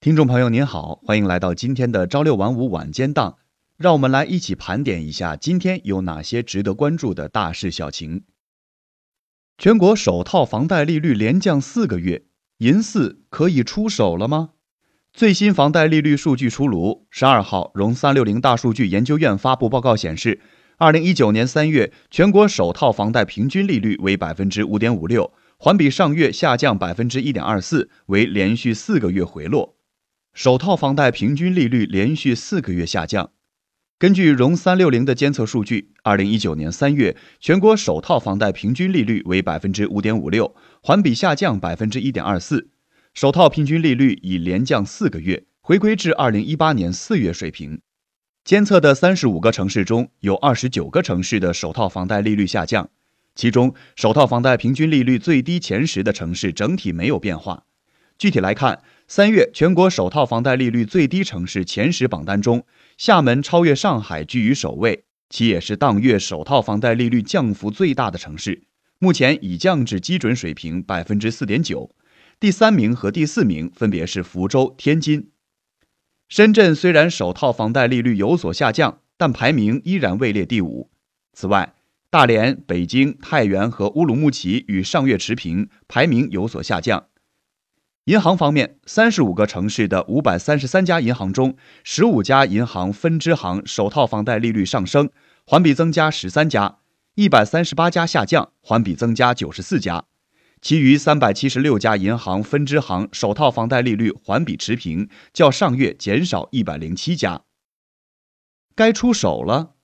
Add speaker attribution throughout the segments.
Speaker 1: 听众朋友您好，欢迎来到今天的朝六晚五晚间档，让我们来一起盘点一下今天有哪些值得关注的大事小情。全国首套房贷利率连降四个月，银四可以出手了吗？最新房贷利率数据出炉，十二号融三六零大数据研究院发布报告显示，二零一九年三月全国首套房贷平均利率为百分之五点五六，环比上月下降百分之一点二四，为连续四个月回落。首套房贷平均利率连续四个月下降。根据融三六零的监测数据，二零一九年三月全国首套房贷平均利率为百分之五点五六，环比下降百分之一点二四。首套平均利率已连降四个月，回归至二零一八年四月水平。监测的三十五个城市中有二十九个城市的首套房贷利率下降，其中首套房贷平均利率最低前十的城市整体没有变化。具体来看。三月全国首套房贷利率最低城市前十榜单中，厦门超越上海居于首位，其也是当月首套房贷利率降幅最大的城市，目前已降至基准水平百分之四点九。第三名和第四名分别是福州、天津、深圳。虽然首套房贷利率有所下降，但排名依然位列第五。此外，大连、北京、太原和乌鲁木齐与上月持平，排名有所下降。银行方面，三十五个城市的五百三十三家银行中，十五家银行分支行首套房贷利率上升，环比增加十三家，一百三十八家下降，环比增加九十四家，其余三百七十六家银行分支行首套房贷利率环比持平，较上月减少一百零七家。该出手了。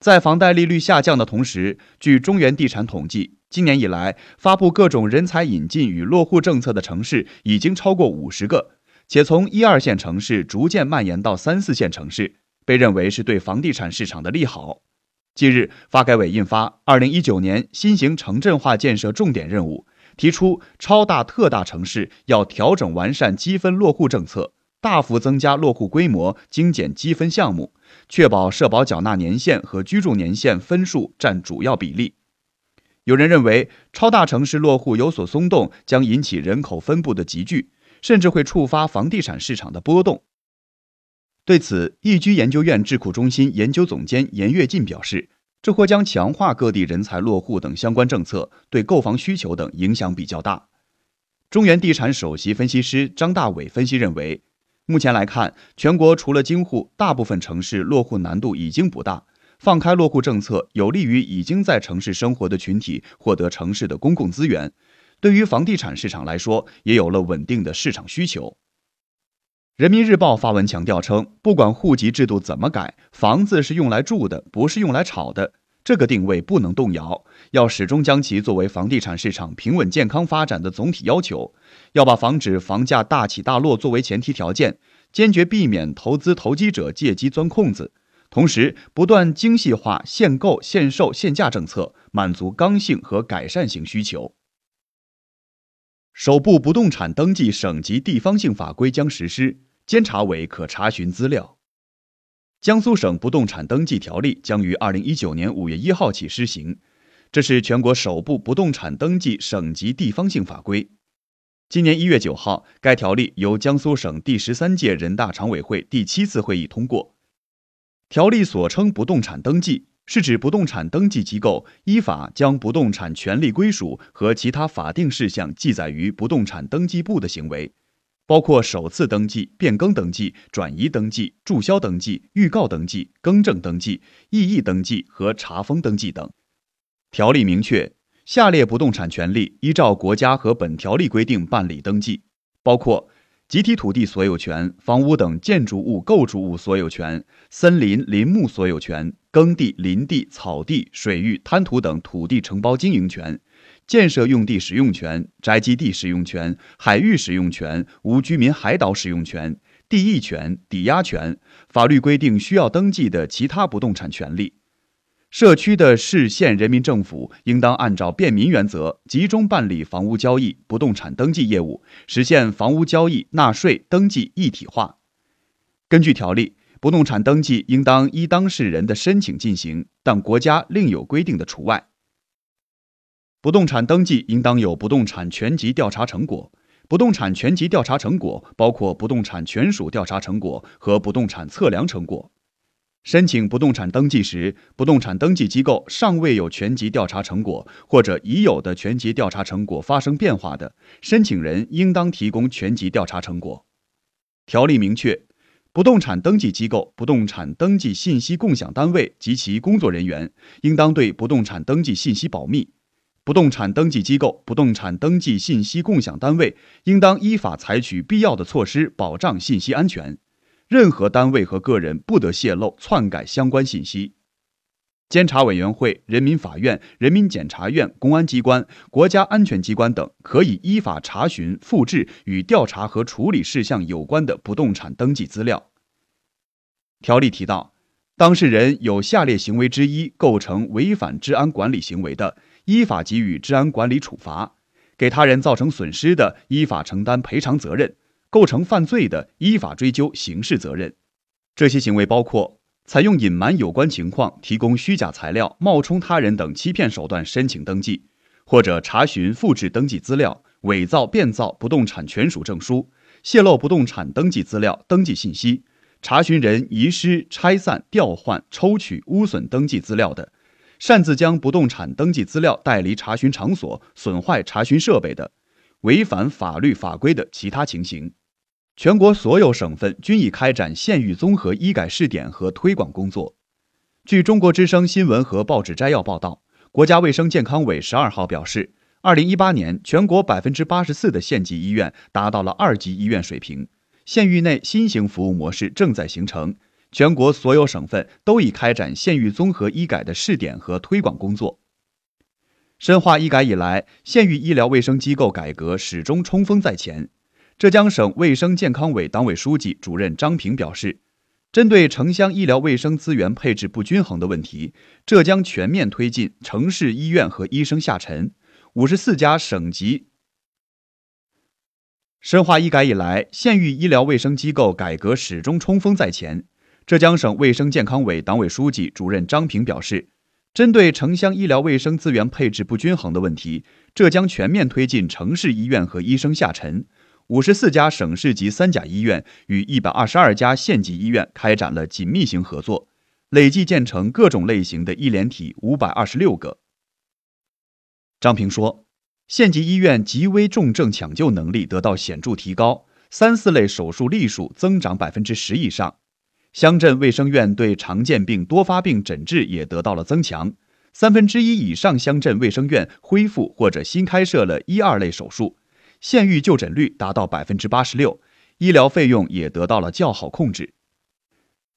Speaker 1: 在房贷利率下降的同时，据中原地产统计，今年以来发布各种人才引进与落户政策的城市已经超过五十个，且从一二线城市逐渐蔓延到三四线城市，被认为是对房地产市场的利好。近日，发改委印发《二零一九年新型城镇化建设重点任务》，提出超大特大城市要调整完善积分落户政策。大幅增加落户规模，精简积分项目，确保社保缴纳年限和居住年限分数占主要比例。有人认为，超大城市落户有所松动，将引起人口分布的集聚，甚至会触发房地产市场的波动。对此，易居研究院智库中心研究总监严跃进表示，这或将强化各地人才落户等相关政策对购房需求等影响比较大。中原地产首席分析师张大伟分析认为。目前来看，全国除了京沪，大部分城市落户难度已经不大。放开落户政策，有利于已经在城市生活的群体获得城市的公共资源，对于房地产市场来说，也有了稳定的市场需求。人民日报发文强调称，不管户籍制度怎么改，房子是用来住的，不是用来炒的。这个定位不能动摇，要始终将其作为房地产市场平稳健康发展的总体要求，要把防止房价大起大落作为前提条件，坚决避免投资投机者借机钻空子，同时不断精细化限购、限售、限价政策，满足刚性和改善型需求。首部不动产登记省级地方性法规将实施，监察委可查询资料。江苏省不动产登记条例将于二零一九年五月一号起施行，这是全国首部不动产登记省级地方性法规。今年一月九号，该条例由江苏省第十三届人大常委会第七次会议通过。条例所称不动产登记，是指不动产登记机构依法将不动产权利归属和其他法定事项记载于不动产登记簿的行为。包括首次登记、变更登记、转移登记、注销登记、预告登记、更正登记、异议登记和查封登记等。条例明确，下列不动产权利依照国家和本条例规定办理登记，包括集体土地所有权、房屋等建筑物、构筑物所有权、森林、林木所有权、耕地、林地、草地、水域、滩涂等土地承包经营权。建设用地使用权、宅基地使用权、海域使用权、无居民海岛使用权、地役权、抵押权、法律规定需要登记的其他不动产权利，社区的市、县人民政府应当按照便民原则，集中办理房屋交易、不动产登记业务，实现房屋交易、纳税、登记一体化。根据条例，不动产登记应当依当事人的申请进行，但国家另有规定的除外。不动产登记应当有不动产权籍调查成果，不动产权籍调查成果包括不动产权属调查成果和不动产测量成果。申请不动产登记时，不动产登记机构尚未有全集调查成果，或者已有的全集调查成果发生变化的，申请人应当提供全集调查成果。条例明确，不动产登记机构、不动产登记信息共享单位及其工作人员应当对不动产登记信息保密。不动产登记机构、不动产登记信息共享单位应当依法采取必要的措施保障信息安全，任何单位和个人不得泄露、篡改相关信息。监察委员会、人民法院、人民检察院、公安机关、国家安全机关等可以依法查询、复制与调查和处理事项有关的不动产登记资料。条例提到，当事人有下列行为之一，构成违反治安管理行为的。依法给予治安管理处罚，给他人造成损失的，依法承担赔偿责任；构成犯罪的，依法追究刑事责任。这些行为包括：采用隐瞒有关情况、提供虚假材料、冒充他人等欺骗手段申请登记，或者查询、复制登记资料、伪造、变造不动产权属证书、泄露不动产登记资料、登记信息，查询人遗失、拆散、调换、抽取污损登记资料的。擅自将不动产登记资料带离查询场所、损坏查询设备的，违反法律法规的其他情形。全国所有省份均已开展县域综合医改试点和推广工作。据中国之声新闻和报纸摘要报道，国家卫生健康委十二号表示，二零一八年全国百分之八十四的县级医院达到了二级医院水平，县域内新型服务模式正在形成。全国所有省份都已开展县域综合医改的试点和推广工作。深化医改以来，县域医疗卫生机构改革始终冲锋在前。浙江省卫生健康委党委书记、主任张平表示，针对城乡医疗卫生资源配置不均衡的问题，浙江全面推进城市医院和医生下沉。五十四家省级。深化医改以来，县域医疗卫生机构改革始终冲锋在前。浙江省卫生健康委党委书记、主任张平表示，针对城乡医疗卫生资源配置不均衡的问题，浙江全面推进城市医院和医生下沉。五十四家省市级三甲医院与一百二十二家县级医院开展了紧密型合作，累计建成各种类型的医联体五百二十六个。张平说，县级医院急危重症抢救能力得到显著提高，三四类手术例数增长百分之十以上。乡镇卫生院对常见病、多发病诊治也得到了增强，三分之一以上乡镇卫生院恢复或者新开设了一二类手术，县域就诊率达到百分之八十六，医疗费用也得到了较好控制。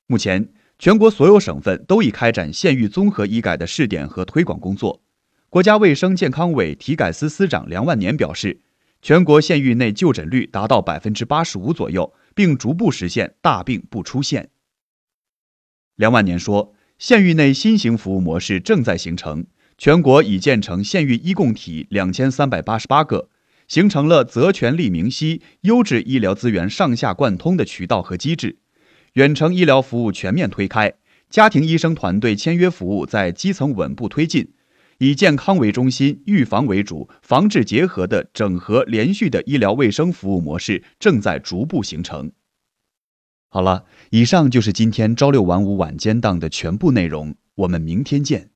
Speaker 1: 目前，全国所有省份都已开展县域综合医改的试点和推广工作。国家卫生健康委体改司司长梁万年表示，全国县域内就诊率达到百分之八十五左右，并逐步实现大病不出县。梁万年说，县域内新型服务模式正在形成。全国已建成县域医共体两千三百八十八个，形成了责权利明晰、优质医疗资源上下贯通的渠道和机制。远程医疗服务全面推开，家庭医生团队签约服务在基层稳步推进。以健康为中心、预防为主、防治结合的整合连续的医疗卫生服务模式正在逐步形成。好了，以上就是今天朝六晚五晚间档的全部内容，我们明天见。